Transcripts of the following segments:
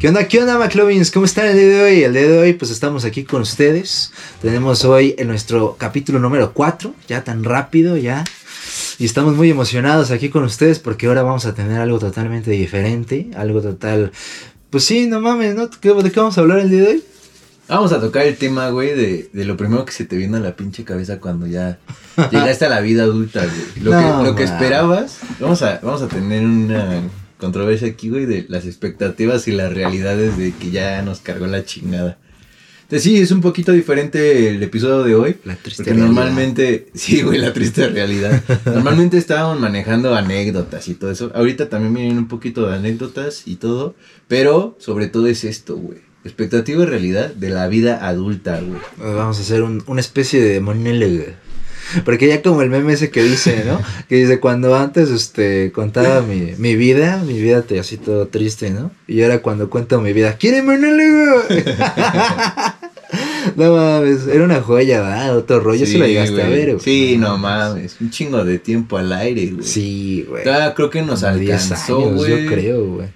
¿Qué onda, qué onda, McLovins? ¿Cómo están el día de hoy? El día de hoy, pues estamos aquí con ustedes. Tenemos hoy en nuestro capítulo número 4, ya tan rápido, ya. Y estamos muy emocionados aquí con ustedes porque ahora vamos a tener algo totalmente diferente, algo total... Pues sí, no mames, ¿no? ¿De qué vamos a hablar el día de hoy? Vamos a tocar el tema, güey, de, de lo primero que se te viene a la pinche cabeza cuando ya llegaste a la vida adulta, güey. Lo, que, lo que esperabas, vamos a, vamos a tener una controversia aquí, güey, de las expectativas y las realidades de que ya nos cargó la chingada. Entonces sí, es un poquito diferente el episodio de hoy. La triste porque normalmente, sí, güey, la triste realidad. normalmente estábamos manejando anécdotas y todo eso. Ahorita también vienen un poquito de anécdotas y todo. Pero sobre todo es esto, güey. Expectativa y realidad de la vida adulta, güey. Vamos a hacer un, una especie de monólogo. Porque ya como el meme ese que dice, ¿no? Que dice, cuando antes este, contaba mi, mi vida, mi vida te así todo triste, ¿no? Y ahora cuando cuento mi vida, ¿quieren monólogo? no mames, era una joya, ¿verdad? Otro rollo Sí, se lo llegaste a ver, güey. Sí, no mames. Un chingo de tiempo al aire, güey. Sí, güey. Creo que nos Como 10 alcanzó, güey. Yo creo, güey.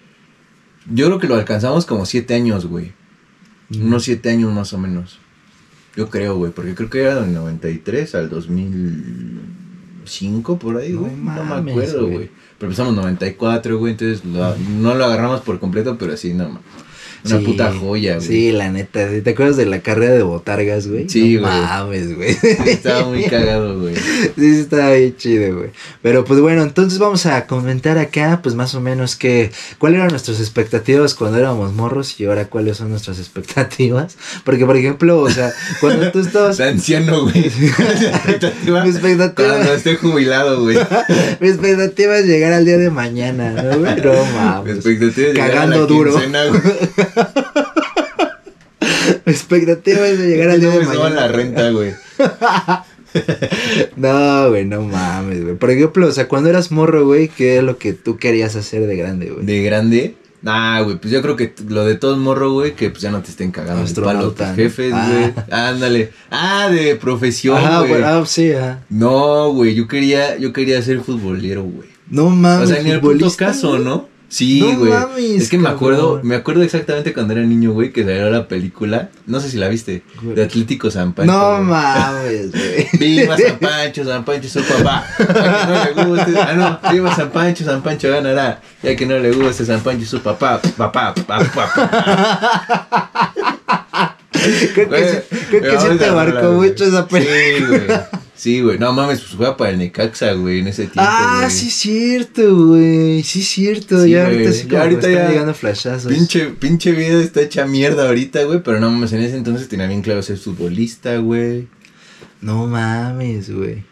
Yo creo que lo alcanzamos como siete años, güey. Mm. Unos siete años más o menos. Yo creo, güey, porque creo que era del 93 al 2005, por ahí, güey. No, me mames, acuerdo, güey. Pero empezamos 94, güey, entonces lo- no lo agarramos por completo, pero sí, no, ma- Una Sí, puta joya, güey. Sí, la neta. ¿Te acuerdas de la carrera de botargas, güey? Sí, no güey. mames, güey. Estaba muy cagado, güey. Sí, sí, estaba bien chido, güey. Pero pues bueno, entonces vamos a comentar acá, pues más o menos que, cuáles eran nuestras expectativas cuando éramos morros y ahora cuáles son nuestras expectativas. Porque, por ejemplo, o sea, cuando tú estabas... Está anciano, güey. expectativa. Mi expectativa- Cuando esté jubilado, güey. Mi expectativa es llegar al día de mañana, ¿no, güey? No Mi mames. expectativa es llegar a Cagando la duro. quincena, güey. Mi expectativa es de llegar al día de mañana. la renta, güey. No, güey, no mames, güey. Por ejemplo, o sea, cuando eras morro, güey, ¿qué es lo que tú querías hacer de grande, güey? De grande. Nah, güey, pues yo creo que lo de todo morro, güey, que pues ya no te estén cagando el palo jefes, Ah. güey. Ándale. Ah, de profesión, güey. ah, sí, ajá. No, güey, yo quería, yo quería ser futbolero, güey. No O mames. sea, ni el futbolista, caso. ¿no? Sí, No güey. mames, es que me acuerdo, me acuerdo exactamente cuando era niño, güey, que salió la película, no sé si la viste, Güey. de Atlético San Pancho. No güey. mames, güey. Viva San Pancho, San Pancho su papá. A que no le guste. Ah, no. Viva San Pancho, San Pancho ganará. Y a que no le guste, San Pancho su papá. Papá, papá, papá. Creo que, sí, creo que sí te marcó mucho esa película. Sí, güey. Sí, güey. No mames, pues juega para el Necaxa, güey, en ese tiempo. Ah, sí es cierto, güey. Sí es cierto. Sí, ya ahorita sí Ya como ahorita están ya- llegando flashazos. Pinche, pinche vida está hecha mierda ahorita, güey. Pero no mames, en ese entonces tenía bien claro ser futbolista, güey. No mames, güey.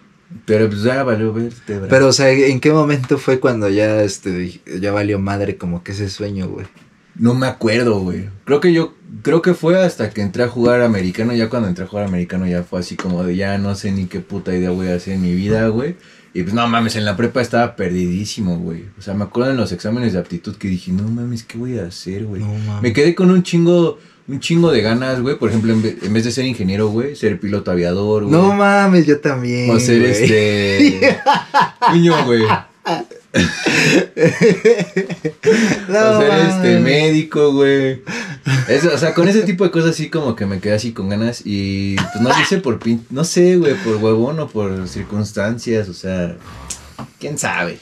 Pero pues ya valió verte, bro. Pero, o sea, ¿en qué momento fue cuando ya, este, ya valió madre como que ese sueño, güey? No me acuerdo, güey. Creo que yo, creo que fue hasta que entré a jugar americano. Ya cuando entré a jugar americano ya fue así como de ya no sé ni qué puta idea voy a hacer en mi vida, güey. Y pues no mames, en la prepa estaba perdidísimo, güey. O sea, me acuerdo en los exámenes de aptitud que dije, no mames, ¿qué voy a hacer, güey? No mames. Me quedé con un chingo, un chingo de ganas, güey. Por ejemplo, en vez, en vez de ser ingeniero, güey, ser piloto aviador, güey. No mames, yo también. O ser güey. este. Niño, güey. No o ser este médico, güey. Eso, o sea, con ese tipo de cosas así como que me quedé así con ganas y pues no lo hice por pin, no sé, güey, por huevón o por circunstancias, o sea, quién sabe.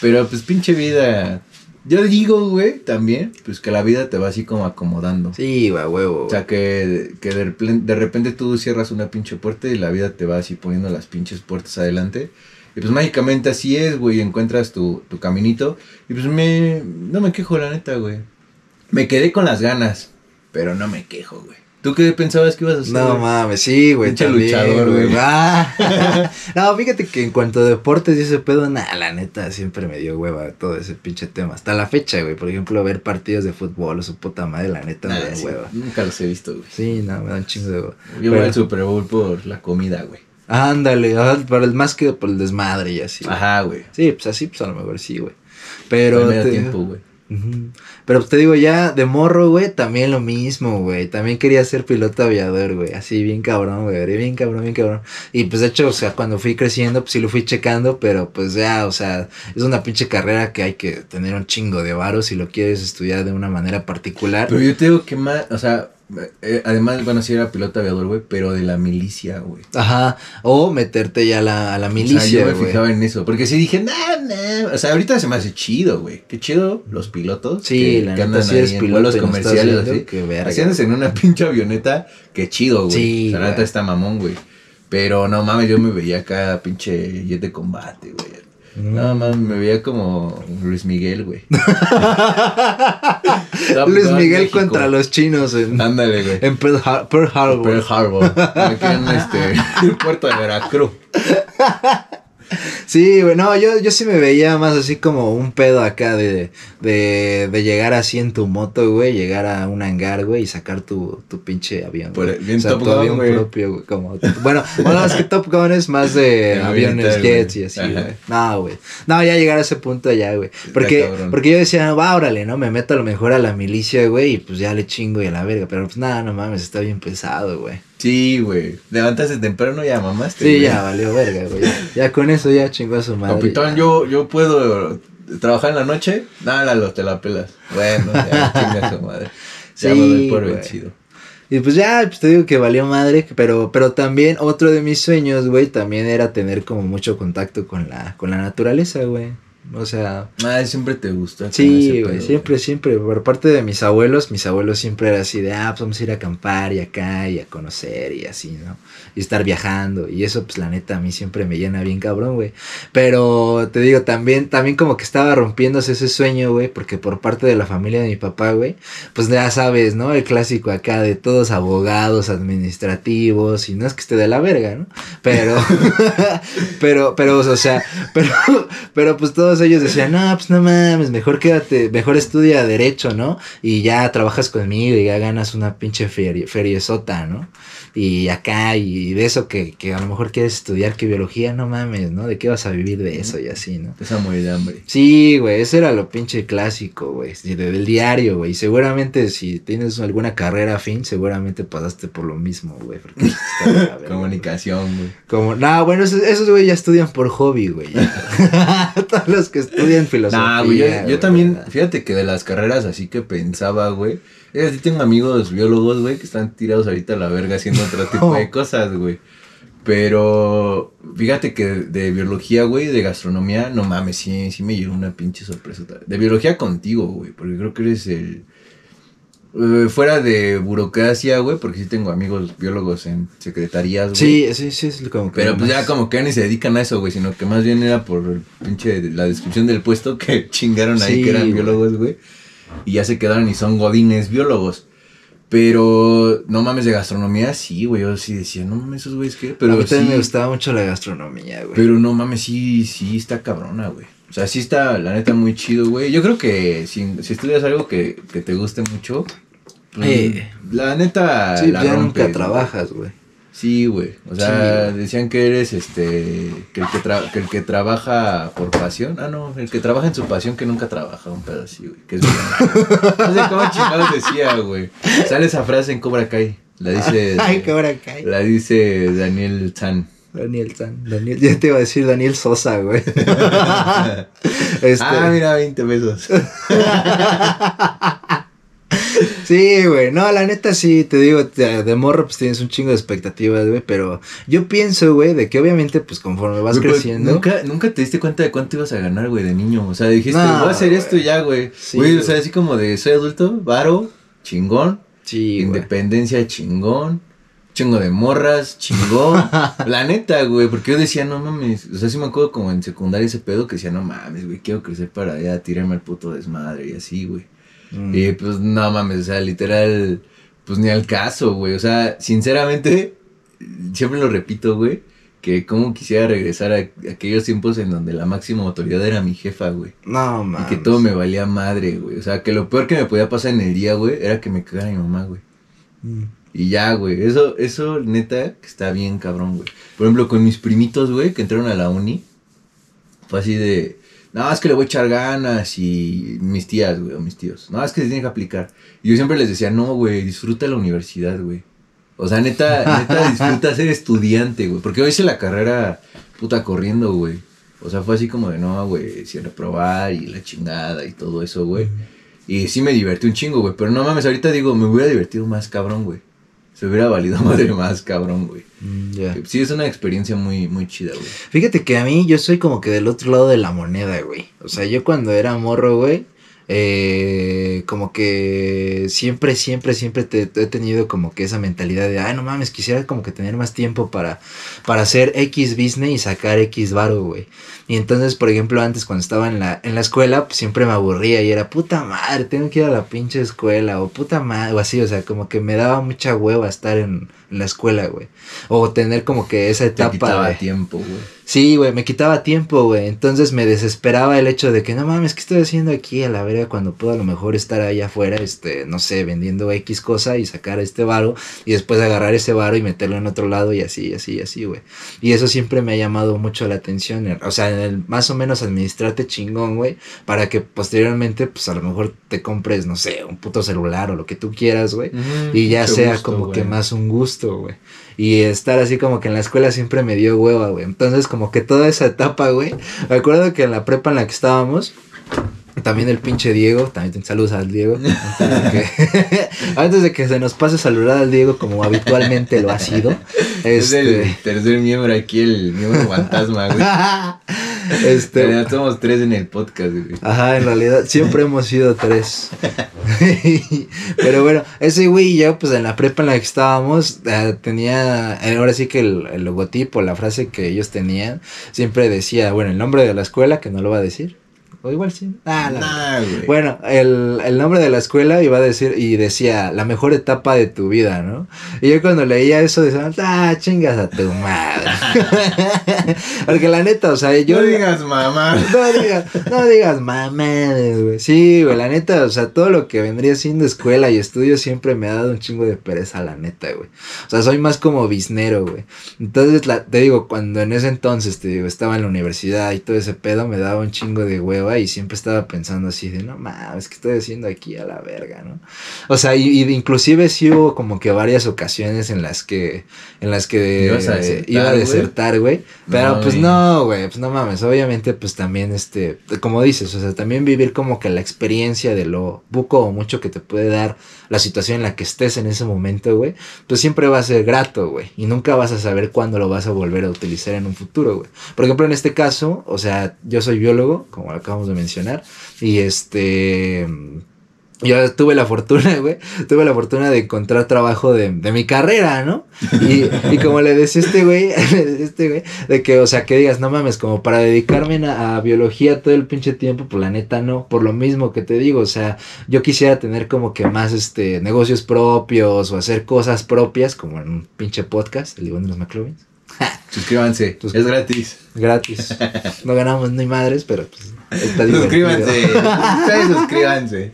Pero pues pinche vida. Yo digo, güey, también, pues que la vida te va así como acomodando. Sí, güey, huevo. O sea, que, que de repente tú cierras una pinche puerta y la vida te va así poniendo las pinches puertas adelante. Y pues mágicamente así es, güey, encuentras tu, tu caminito. Y pues me... No me quejo, la neta, güey. Me quedé con las ganas, pero no me quejo, güey. ¿Tú qué pensabas que ibas a hacer? No mames, sí, güey. Pinche luchador, güey. Ah. no, fíjate que en cuanto a deportes y ese pedo, nah, la neta siempre me dio hueva todo ese pinche tema. Hasta la fecha, güey. Por ejemplo, ver partidos de fútbol o su puta madre, la neta me da sí, hueva. Nunca los he visto, güey. Sí, no, me da un chingo de hueva. Yo voy al Super Bowl por la comida, güey. Ándale, para el más que por el desmadre y así. güey. Ajá, güey. Sí, pues así, pues a lo mejor sí, güey. Pero. Te- tiempo, güey. Pero te digo, ya de morro, güey, también lo mismo, güey. También quería ser piloto aviador, güey. Así, bien cabrón, güey. Bien cabrón, bien cabrón. Y pues de hecho, o sea, cuando fui creciendo, pues sí lo fui checando, pero pues ya, o sea, es una pinche carrera que hay que tener un chingo de varos si lo quieres estudiar de una manera particular. Pero yo te digo que más, o sea, eh, además, bueno, sí era piloto aviador, güey, pero de la milicia, güey. Ajá, o meterte ya a la, a la milicia, o sea, yo me fijaba en eso, porque si dije, nah, nah, o sea, ahorita se me hace chido, güey. Qué chido los pilotos. Sí, que, la que neta, sí eres en vuelos no comerciales, así. qué verga. Haciéndose en una pinche avioneta, qué chido, güey. Sí, o sea, la neta está mamón, güey. Pero no mames, yo me veía acá pinche jet de combate, güey. No mames, me veía como Luis Miguel, güey. Luis Miguel México. contra los chinos en, Ándale, güey. en Pearl, Har- Pearl Harbor. Pearl Harbor. Aquí en este, el puerto de Veracruz. Sí, güey, no, yo, yo sí me veía más así como un pedo acá de, de, de llegar así en tu moto, güey, llegar a un hangar, güey, y sacar tu, tu pinche avión. Por- bien o sea, Top tu Gun, avión güey. propio, güey, como, bueno, bueno, es que Top Gun es más de aviones, jets güey. y así, Ajá. güey. No, güey. No, ya llegar a ese punto ya, güey. Porque, porque yo decía, va, órale, ¿no? Me meto a lo mejor a la milicia, güey, y pues ya le chingo y a la verga. Pero pues nada, no mames, está bien pesado, güey. Sí, güey. Levantaste temprano, ya mamaste. Sí, ya valió verga, güey. Ya, con eso ya chingó a su madre. Capitán, yo, yo puedo trabajar en la noche. Nada, te la pelas. Bueno, ya, chinga su madre. Ya Sí, me doy por vencido. Y pues ya, pues te digo que valió madre, pero, pero también otro de mis sueños, güey, también era tener como mucho contacto con la, con la naturaleza, güey. O sea, Ah, siempre te gusta. sí, güey, siempre, siempre, por parte de mis abuelos, mis abuelos siempre era así de, ah, pues vamos a ir a acampar y acá y a conocer y así, ¿no? Y estar viajando y eso, pues la neta, a mí siempre me llena bien cabrón, güey. Pero te digo, también, también como que estaba rompiéndose ese sueño, güey, porque por parte de la familia de mi papá, güey, pues ya sabes, ¿no? El clásico acá de todos abogados, administrativos, y no es que esté de la verga, ¿no? Pero, pero, pero, o sea, pero, pero pues todos ellos decían, no, pues no mames, mejor quédate, mejor estudia derecho, ¿no? Y ya trabajas conmigo y ya ganas una pinche ferie, feriezota, ¿no? Y acá, y de eso que, que a lo mejor quieres estudiar que biología, no mames, ¿no? ¿De qué vas a vivir de eso y así, ¿no? Esa morir de hambre. Sí, güey, ese era lo pinche clásico, güey, del diario, güey. Y seguramente si tienes alguna carrera afín, seguramente pasaste por lo mismo, güey. porque. Comunicación, güey. Como, no, bueno, esos, esos güey ya estudian por hobby, güey. Todos los que estudian filosofía. Nah, güey, yo, yo güey, también, ¿verdad? fíjate que de las carreras así que pensaba, güey. Yo sí tengo amigos biólogos, güey, que están tirados ahorita a la verga haciendo otro tipo de cosas, güey. Pero fíjate que de, de biología, güey, de gastronomía, no mames, sí, sí me llegó una pinche sorpresa. De biología contigo, güey, porque creo que eres el... eh, fuera de burocracia, güey, porque sí tengo amigos biólogos en secretarías, güey. Sí, sí, sí, es como que. Pero pues ya como que ya ni se dedican a eso, güey, sino que más bien era por el pinche la descripción del puesto que chingaron ahí Sí, que eran güey. biólogos, güey. Y ya se quedaron y son godines biólogos. Pero no mames de gastronomía, sí, güey, yo sí decía, no mames esos güeyes qué, a pero mí también sí, me gustaba mucho la gastronomía, güey. pero no mames, sí, sí está cabrona, güey. O sea, sí está, la neta, muy chido, güey. Yo creo que si, si estudias algo que, que te guste mucho, pues, Eh. la neta, sí, la ya rompes, nunca trabajas, güey. Sí, güey. O sea, Sí, decían que eres este. Que el que, tra- que el que trabaja por pasión. Ah, no. El que trabaja en su pasión que nunca trabaja. Un pedo así, güey. Que es. No sé cómo chingados decía, güey. Sale esa frase en Cobra Kai. La dice. Ay, hora cae. La dice Daniel Chan. Daniel San. Daniel, ya te iba a decir Daniel Sosa, güey. Este, Ah, mira, 20 pesos. Sí, güey. No, la neta sí, te digo, de morro pues tienes un chingo de expectativas, güey. Pero yo pienso, güey, de que obviamente pues conforme vas creciendo. Nunca, nunca te diste cuenta de cuánto ibas a ganar, güey, de niño. O sea, dijiste, No, voy a hacer esto ya, güey. Sí, güey, o sea, así como de soy adulto, varo, chingón. Sí. Independencia chingón. Chingo de morras, chingón. la neta, güey, porque yo decía, no mames. O sea, sí me acuerdo como en secundaria ese pedo que decía, no mames, güey, quiero crecer para ya tirarme al puto desmadre y así, güey. Mm. Y pues no mames, o sea, literal, pues ni al caso, güey. O sea, sinceramente, siempre lo repito, güey, que como quisiera regresar a, aquellos tiempos en donde la máxima autoridad era mi jefa, güey. No, Y mames. que todo me valía madre, güey. O sea, que lo peor que me podía pasar en el día, güey, era que me cagara mi mamá, güey. Mm. Y ya, güey. Eso, eso, neta, que está bien cabrón, güey. Por ejemplo, con mis primitos, güey, que entraron a la uni. Fue así de. No, es que le voy a echar ganas y mis tías, güey, o mis tíos, no, es que se tiene que aplicar. Y yo siempre les decía, no, güey, disfruta la universidad, güey. O sea, neta, neta, disfruta ser estudiante, güey. Porque hoy hice la carrera puta corriendo, güey. O sea, fue así como de, no, güey, si reprobar y la chingada y todo eso, güey. Y sí me divertí un chingo, güey. Pero no mames, ahorita digo, me hubiera divertido más cabrón, güey. Se hubiera valido madre más cabrón, güey. Mm, sí, es una experiencia muy, muy chida, güey. Fíjate que a mí yo soy como que del otro lado de la moneda, güey. O sea, yo cuando era morro, güey, eh, como que siempre, siempre, siempre te, he tenido como que esa mentalidad de, ay, no mames, quisiera como que tener más tiempo para, para hacer X business y sacar X varo, güey. Y entonces, por ejemplo, antes cuando estaba en la, en la escuela, pues siempre me aburría y era, puta madre, tengo que ir a la pinche escuela, o puta madre, o así, o sea, como que me daba mucha hueva estar en, en la escuela, güey. O tener como que esa etapa. Te quitaba tiempo, güey. Sí, güey, me quitaba tiempo, güey. Entonces me desesperaba el hecho de que, no mames, ¿qué estoy haciendo aquí a la verga cuando puedo a lo mejor estar allá afuera, este, no sé, vendiendo X cosa y sacar este varo y después agarrar ese varo y meterlo en otro lado y así, así, así, güey. Y eso siempre me ha llamado mucho la atención. O sea, en el más o menos administrarte chingón, güey, para que posteriormente, pues a lo mejor te compres, no sé, un puto celular o lo que tú quieras, güey. y ya sea como que más un gusto, güey. Y estar así como que en la escuela siempre me dio hueva, güey. Entonces, como que toda esa etapa, güey. Me acuerdo que en la prepa en la que estábamos, también el pinche Diego, también saludos al Diego. Antes de, que, se nos pase saludar al Diego como habitualmente lo ha sido. Es el este tercer miembro aquí, el miembro fantasma, güey. Este, en realidad somos tres en el podcast, güey. Ajá, en realidad siempre hemos sido tres. Pero bueno, ese güey y yo, pues en la prepa en la que estábamos, eh, tenía, eh, ahora sí que el, el logotipo, la frase que ellos tenían, siempre decía, bueno, el nombre de la escuela, que no lo va a decir o igual sí. Ah, bueno, el, el, nombre de la escuela iba a decir, y decía, la mejor etapa de tu vida, ¿no? Y yo cuando leía eso decía, ah, chingas a tu madre. Porque la neta, o sea, yo. No digas mamá. No digas, no digas mamá, güey. Sí, güey, la neta, o sea, todo lo que vendría siendo escuela y estudio siempre me ha dado un chingo de pereza, la neta, güey. O sea, soy más como biznero, güey. Entonces, la, te digo, cuando en ese entonces, te digo, estaba en la universidad y todo ese pedo, me daba un chingo de hueva y siempre estaba pensando así de, no mames, ¿qué estoy haciendo aquí a la verga, no? O sea, y, inclusive sí hubo como que varias ocasiones en las que, en las que iba a desertar, güey. Pero pues no, güey, pues no mames, obviamente pues también este, como dices, o sea, también vivir como que la experiencia de lo buco o mucho que te puede dar la situación en la que estés en ese momento, güey, pues siempre va a ser grato, güey, y nunca vas a saber cuándo lo vas a volver a utilizar en un futuro, güey. Por ejemplo, en este caso, o sea, yo soy biólogo, como acabamos de mencionar. Y este yo tuve la fortuna, güey, tuve la fortuna de encontrar trabajo de, mi carrera, ¿no? Y, y, como le decía este güey, este güey, de que, o sea, que digas, no mames, como para dedicarme a, biología todo el pinche tiempo, pues la neta no, por lo mismo que te digo, o sea, yo quisiera tener como que más, este, negocios propios o hacer cosas propias, como en un pinche podcast, el Iván de los McLovins. Suscríbanse, es gratis. Gratis. No ganamos ni madres, pero pues Suscríbanse. suscríbanse.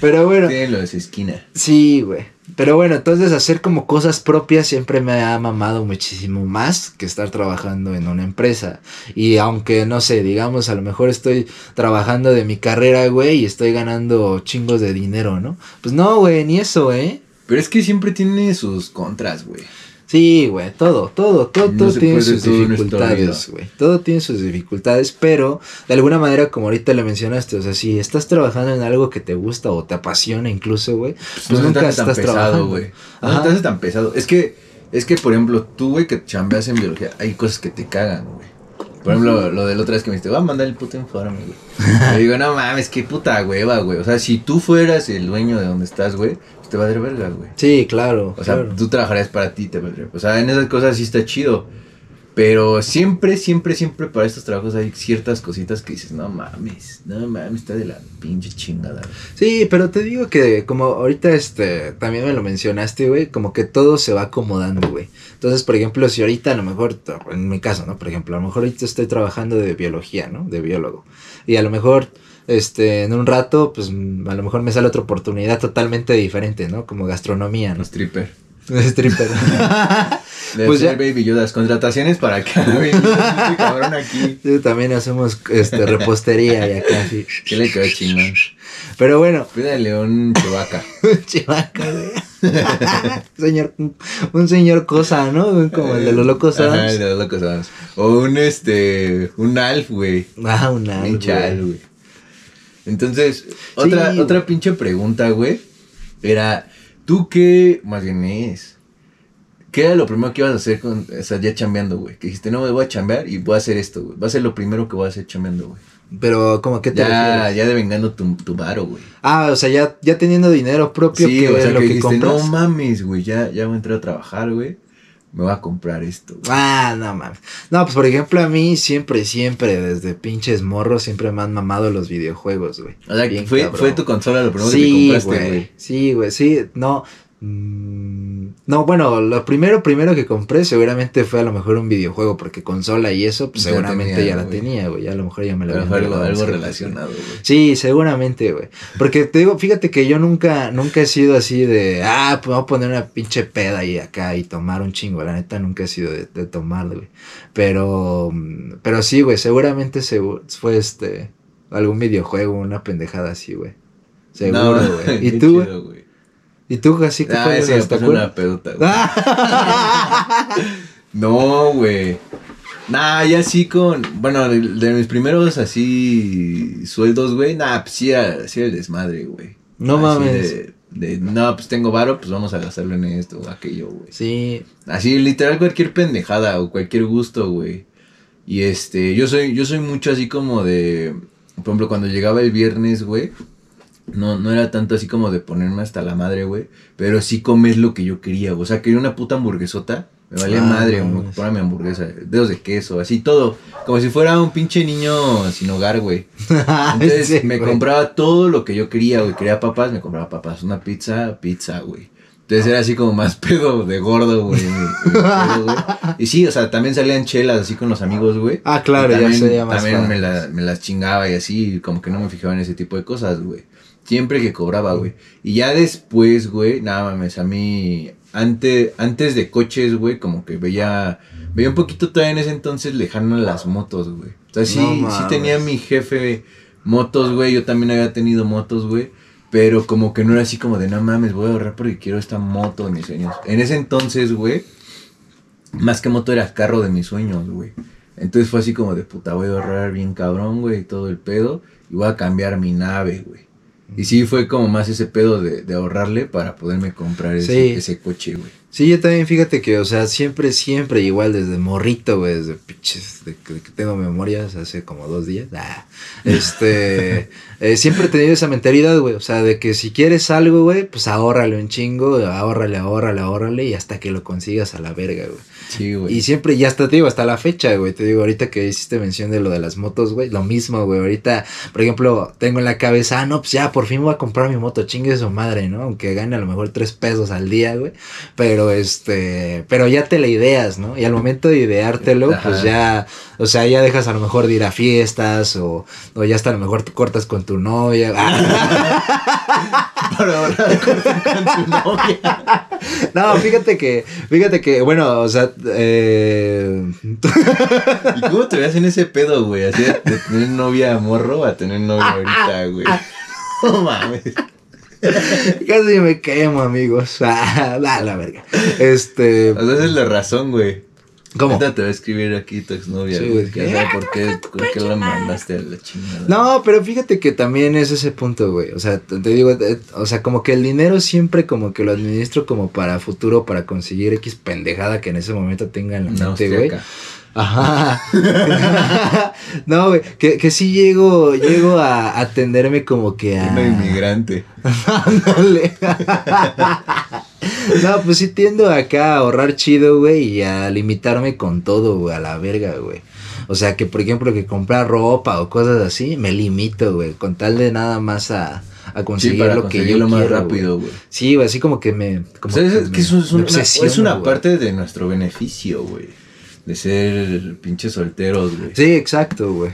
Pero bueno. Tienen los esquina. Sí, güey. Pero bueno, entonces hacer como cosas propias siempre me ha mamado muchísimo más que estar trabajando en una empresa. Y aunque, no sé, digamos, a lo mejor estoy trabajando de mi carrera, güey, y estoy ganando chingos de dinero, ¿no? Pues no, güey, ni eso, ¿eh? Pero es que siempre tiene sus contras, güey. Sí, güey, todo, todo, todo, todo tiene sus dificultades, güey. Todo tiene sus dificultades, pero de alguna manera, como ahorita le mencionaste, o sea, si estás trabajando en algo que te gusta o te apasiona incluso, güey, pues, pues nunca estás tan pesado, güey. No te hace tan pesado. Es que, es que, por ejemplo, tú, güey, que chambeas en biología, hay cosas que te cagan, güey. Por ejemplo, lo de la otra vez que me dijiste, va a mandar el puto informe, güey. Le digo, no mames, qué puta hueva, güey. O sea, si tú fueras el dueño de donde estás, güey, te va a dar verga, güey. Sí, claro. O sea, tú trabajarías para ti, te valdría. O sea, en esas cosas sí está chido. Pero siempre, siempre, siempre para estos trabajos hay ciertas cositas que dices, no mames, no mames, está de la pinche chingada. Sí, pero te digo que como ahorita este, también me lo mencionaste, güey, como que todo se va acomodando, güey. Entonces, por ejemplo, si ahorita a lo mejor, en mi caso, ¿no? Por ejemplo, a lo mejor ahorita estoy trabajando de biología, ¿no? De biólogo. Y a lo mejor este, en un rato, pues a lo mejor me sale otra oportunidad totalmente diferente, ¿no? Como gastronomía, ¿no? Stripper. Stripper. De Pues ya- Baby Yodas, contrataciones para que este cabrón aquí. Sí, También hacemos este, repostería y acá así. ¿Qué le quedó chingón? Pero bueno, Pídale un chivaca, güey. señor, un señor cosa, ¿no? Como el de los locos Ajá, el Adams. de los locos Adams. O un este, un Alf, güey. Ah, un Un árbol, chal, güey. Entonces, otra, otra pinche pregunta, güey. Era, ¿tú qué, más bien es? ¿Qué era lo primero que ibas a hacer con, o sea, ya chambeando, güey? Que dijiste, no, me voy a chambear y voy a hacer esto, güey. Va a ser lo primero que voy a hacer chambeando, güey. Pero, ¿cómo qué te Ya, refieres? ya devengando tu, tu varo, güey. Ah, o sea, ya, ya teniendo dinero propio Sí, que o sea, lo que, que, dijiste, compras. no mames, güey, ya, ya voy a entrar a trabajar, güey. Me voy a comprar esto. güey". Ah, no mames. No, pues por ejemplo, a mí siempre, siempre, desde pinches morros, siempre me han mamado los videojuegos, güey. O sea, Bien fue, cabrón. fue tu consola lo primero que Sí, compraste, güey. güey. Sí, güey, sí, no. Mm, No, bueno, lo primero, primero que compré seguramente fue a lo mejor un videojuego, porque consola y eso, pues Ya seguramente tenía, ya la tenía, güey. A lo mejor ya me lo mejor algo, algo relacionado, güey. Sí, seguramente, güey. Porque te digo, fíjate que yo nunca, nunca he sido así de, ah, pues voy a poner una pinche peda y acá y tomar un chingo. La neta nunca he sido de, de tomar, güey. Pero, mm, pero sí, güey, seguramente segu- fue este, algún videojuego, una pendejada así, güey. Seguro, No, güey. ¿Y tú, güey? ¿Y tú, así que Ah, me hasta una pedota, güey. No, güey. Nah, ya sí con. Bueno, de, de mis primeros así sueldos, güey. Nah, pues sí era, sí era el desmadre, güey. No Así mames. De, de, no, pues tengo varo, pues vamos a gastarlo en esto o aquello, güey. Sí, Así, literal, cualquier pendejada o cualquier gusto, güey. Y este, yo soy, yo soy mucho así como de. Por ejemplo, cuando llegaba el viernes, güey. No, no era tanto así como de ponerme hasta la madre, güey. Pero sí comer lo que yo quería, güey. O sea, quería una puta hamburguesota. Me valía Ah, madre, güey. Comprarme hamburguesa, dedos de queso, así todo. Como si fuera un pinche niño sin hogar, güey. Entonces Sí, me güey. compraba todo lo que yo quería, güey. Quería papas, me compraba papas. Una pizza, pizza, güey. Entonces era así como más pedo de gordo, güey. mi- mi. Y sí, o sea, también salían chelas así con los amigos, güey. Ah, claro, ya más También me, la- me las chingaba y así, como que no me fijaba en ese tipo de cosas, güey. Siempre que cobraba, güey. Y ya después, güey, nada mames, a mí, antes, antes de coches, güey, como que veía, veía un poquito todavía en ese entonces lejano las motos, güey. O sea, sí, No sí tenía mi jefe motos, güey, yo también había tenido motos, güey. Pero como que no era así como de, no mames, voy a ahorrar porque quiero esta moto de mis sueños. En ese entonces, güey, más que moto era carro de mis sueños, güey. Entonces fue así como de puta, voy a ahorrar bien cabrón, güey, y todo el pedo. Y voy a cambiar mi nave, güey. Y sí fue como más ese pedo de, de ahorrarle para poderme comprar ese, Sí. ese coche, güey. Sí, yo también fíjate que, o sea, siempre, siempre igual desde morrito, güey, desde pinches, de que, de que tengo memorias hace como dos días. ah, este, eh, siempre he tenido esa mentalidad, güey, o sea, de que si quieres algo, güey, pues ahórrale un chingo, ahórrale, ahórrale, ahórrale y hasta que lo consigas a la verga, güey. Sí, güey. Y siempre, ya hasta te digo, hasta la fecha, güey. Te digo, ahorita que hiciste mención de lo de las motos, güey. Lo mismo, güey. Ahorita, por ejemplo, tengo en la cabeza, ah, no, pues ya, por fin voy a comprar mi moto, chingue su madre, ¿no? Aunque gane a lo mejor tres pesos al día, güey. Pero este, pero ya te la ideas, ¿no? Y al momento de ideártelo, pues ya, o sea, ya dejas a lo mejor de ir a fiestas o, o ya hasta a lo mejor te cortas con tu novia. Para ahorrar con, con tu novia. no, fíjate que, fíjate que, bueno, o sea, eh... ¿Y cómo te ves en ese pedo, güey? Así de, de tener novia morro a tener novia ahorita, güey. No mames. Casi me quemo, amigos. Ah, la verga. Este. O sea, esa es la razón, güey. ¿Cómo? Ahorita te va a escribir aquí tu exnovia, Sí, güey. güey. Que sabe por qué, por qué la mandaste a la chingada. No, pero fíjate que también es ese punto, güey. O sea, te digo, eh, o sea, como que el dinero siempre como que lo administro como para futuro, para conseguir X pendejada que en ese momento tenga en la Una mente, güey. austriaca. Ajá. no, güey, que, que sí llego, llego a atenderme como que a... Una inmigrante. No, pues sí tiendo acá a ahorrar chido, güey, y a limitarme con todo, güey, a la verga, güey. O sea, que por ejemplo, que comprar ropa o cosas así, me limito, güey, con tal de nada más a, a Sí, conseguir para lo que yo conseguirlo más quiero, rápido, güey. Sí, güey, así como que me... Como O sea, es, que me- que eso es, una, obsesiono, es una parte de nuestro beneficio, güey. De ser pinches solteros, güey. Sí, exacto, güey.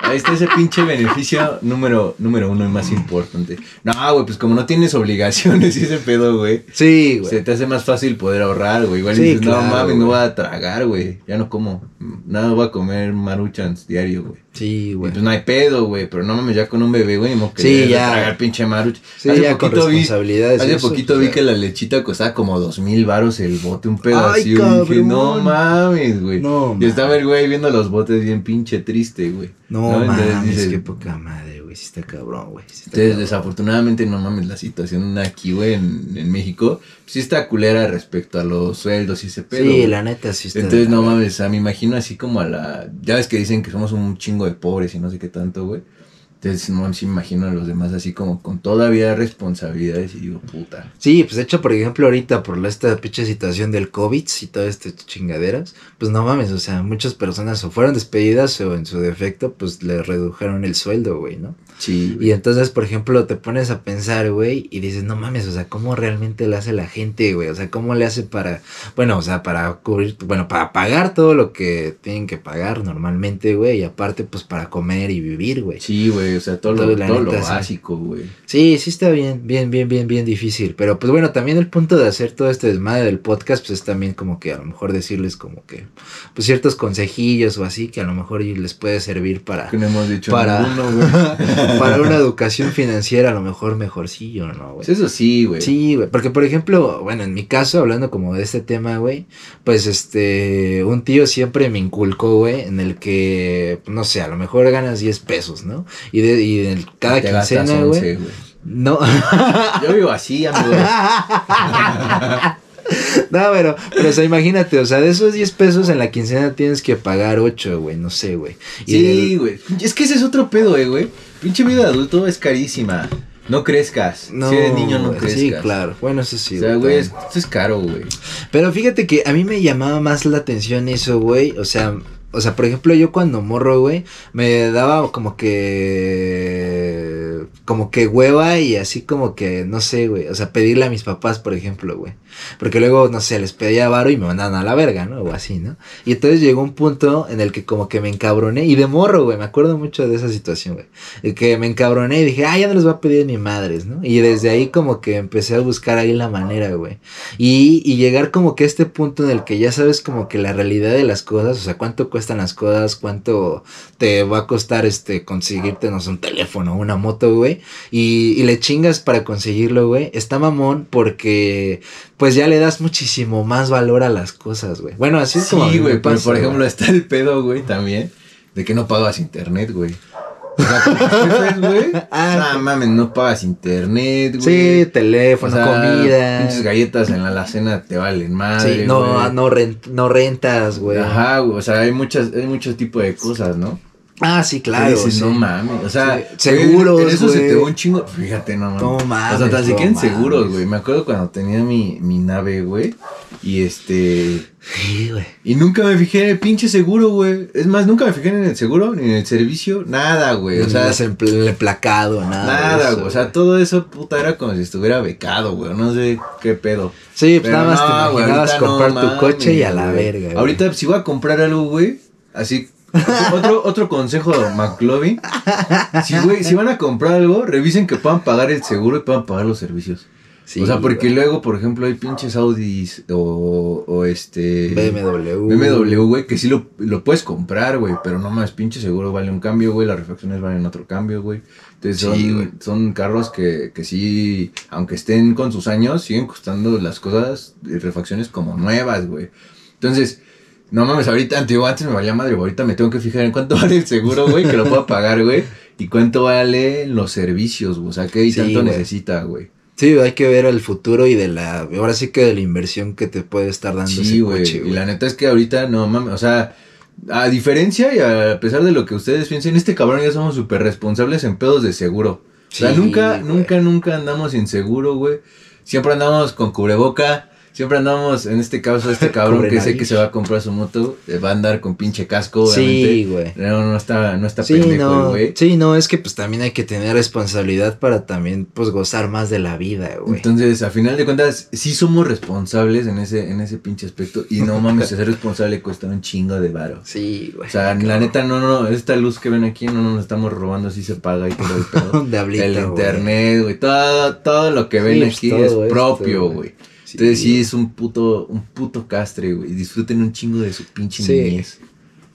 Ahí está ese pinche beneficio número, número uno y más importante. No, güey, pues como no tienes obligaciones y ese pedo, güey. Sí, güey. Se te hace más fácil poder ahorrar, güey. Igual Sí, dices, claro, no mames, no voy a tragar, güey. Ya no como. Nada, voy a comer maruchans diario, güey. Sí, güey. Pues no hay pedo, güey. Pero no mames, ya con un bebé, güey. Que Sí, ya. tragar pinche maruch. Sí, ya con responsabilidades y Hace eso, poquito vi que la lechita costaba como dos mil varos el bote, un pedo Ay, así. dije, no mames, güey. No, y estaba el güey viendo los botes bien pinche triste, güey. No, Entonces mames, dices, qué poca madre, güey. Sí está cabrón, güey. Sí Entonces, cabrón. desafortunadamente, no mames, la situación aquí, güey, en, en México, sí está culera respecto a los sueldos y ese pedo. Sí, la neta sí está. Entonces, no mames, o sea, me imagino así como a la... Ya ves que dicen que somos un chingo de pobres y no sé qué tanto, güey. Entonces, no mames, sí imagino a los demás así como con todavía responsabilidades y digo, puta. Sí, pues de hecho, por ejemplo, ahorita por esta pinche situación del COVID y todas estas chingaderas, pues no mames, o sea, muchas personas o fueron despedidas o en su defecto, pues le redujeron el sueldo, güey, ¿no? Sí, Y entonces, por ejemplo, te pones a pensar, güey, y dices, no mames, o sea, ¿cómo realmente le hace la gente, güey? O sea, ¿cómo le hace para, bueno, o sea, para cubrir, bueno, para pagar todo lo que tienen que pagar normalmente, güey, y aparte, pues para comer y vivir, güey. Sí, güey, o sea, todo, Todo, lo, todo básico, güey. Sí, sí está bien, bien, bien, bien, bien difícil. Pero pues bueno, también el punto de hacer todo este desmadre del podcast, pues es también como que a lo mejor decirles como que, pues ciertos consejillos o así que a lo mejor les puede servir para, Que no hemos dicho Para- ninguno, güey. para una educación financiera a lo mejor mejorcillo, ¿no, güey? Pues eso sí, güey. Sí, güey, porque por ejemplo, bueno, en mi caso, hablando como de este tema, güey, pues este, un tío siempre me inculcó, güey, en el que, no sé, a lo mejor ganas 10 pesos, ¿no? Y de, y de cada Te quincena, güey. 11, güey. No. Yo vivo así, amigos. No, pero, pero, o sea, imagínate, o sea, de esos 10 pesos en la quincena tienes que pagar 8, güey, no sé, güey. Sí, güey. Es que ese es otro pedo, eh, güey. Pinche vida de adulto es carísima. No crezcas. no, si eres niño, no crezcas. Sí, claro. Bueno, eso sí. o sea, güey, esto es caro, güey. Pero fíjate que a mí me llamaba más la atención eso, güey. O sea, o sea, por ejemplo, yo cuando morro, güey, me daba como que como que hueva y así como que no sé, güey, o sea, pedirle a mis papás, por ejemplo, güey. Porque luego, no sé, les pedía varo y me mandaban a la verga, ¿no? O así, ¿no? Y entonces llegó un punto en el que como que me encabroné y de morro, güey, me acuerdo mucho de esa situación, güey. Que me encabroné y dije, ah, ya no les voy a pedir ni madres, ¿no? Y desde ahí como que empecé a buscar ahí la manera, güey. Y, y llegar como que a este punto en el que ya sabes como que la realidad de las cosas, o sea, cuánto cuestan las cosas, cuánto te va a costar este conseguirte, no sé, un teléfono, una moto, güey. Y, y le chingas para conseguirlo, güey. Está mamón porque pues ya le das muchísimo más valor a las cosas, güey. Bueno, así es como Sí, güey, pero por ejemplo está el pedo, güey, también, de que no pagas internet, güey. O sea, güey. Ah, no mames, no pagas internet, güey. Sí, teléfono, O sea, comida. Pinches galletas en la alacena te valen madre. Sí, no, güey. no, rent- no rentas, güey. Ajá, güey. O sea, hay muchas, hay muchos tipos de cosas, ¿no? Ah, sí, claro. Dices, sí. no mames. O sea, Sí. güey, Seguros, En eso se te va un chingo. Fíjate, no mames. No mames, O sea, tan siquiera en seguros, güey. Me acuerdo cuando tenía mi, mi nave, güey. Y este. Sí, güey. Y nunca me fijé en el pinche seguro, güey. Es más, nunca me fijé en el seguro ni en el servicio. Nada, güey. O sea, el, pl- el placado, nada. nada, güey. O sea, todo eso, puta, era como si estuviera becado, güey. No sé qué pedo. Sí, pues nada más no, te imaginabas ahorita comprar no tu coche y a la güey. verga, güey. Ahorita, si voy a comprar algo, güey, así. Otro, otro consejo de McLovin. Si, güey, si van a comprar algo, revisen que puedan pagar el seguro y puedan pagar los servicios. Sí, o sea, porque güey. luego, por ejemplo, hay pinches Audis o, o este. BMW. BMW, güey, que sí lo, lo puedes comprar, güey, pero no más, pinche seguro vale un cambio, güey, las refacciones valen otro cambio, güey. Entonces son, Sí, güey. son carros que, que sí, aunque estén con sus años, siguen costando las cosas de refacciones como nuevas, güey. Entonces, no mames, ahorita, antiguo, antes me valía madre, güey, ahorita me tengo que fijar en cuánto vale el seguro, güey, que lo pueda pagar, güey, y cuánto vale los servicios, güey, o sea, qué Sí, tanto güey. necesita, güey. Sí, hay que ver el futuro y de la. Ahora sí que de la inversión que te puede estar dando Sí, ese güey. coche, Y güey. la neta es que ahorita, no mames, o sea, a diferencia y a pesar de lo que ustedes piensen, este cabrón ya somos súper responsables en pedos de seguro. O sea, Sí, nunca, güey. nunca, nunca andamos sin seguro, güey. Siempre andamos con cubreboca. Siempre andamos, en este caso, este cabrón que sé que se va a comprar su moto, eh, va a andar con pinche casco, obviamente. Sí, güey. No, no está, no está sí, pendejo, güey. Sí, no, es que pues también hay que tener responsabilidad para también, pues, gozar más de la vida, güey. Entonces, a final de cuentas, sí somos responsables en ese, en ese pinche aspecto. Y no mames, ser responsable cuesta un chingo de varo. Sí, güey. O sea, la neta, no, no, esta luz que ven aquí no nos estamos robando, así se paga y todo el pedo. de El internet, güey. Todo, todo lo que ven pues, aquí es propio, güey. Entonces sí es un puto, un puto castre, güey. Disfruten un chingo de su pinche niñez.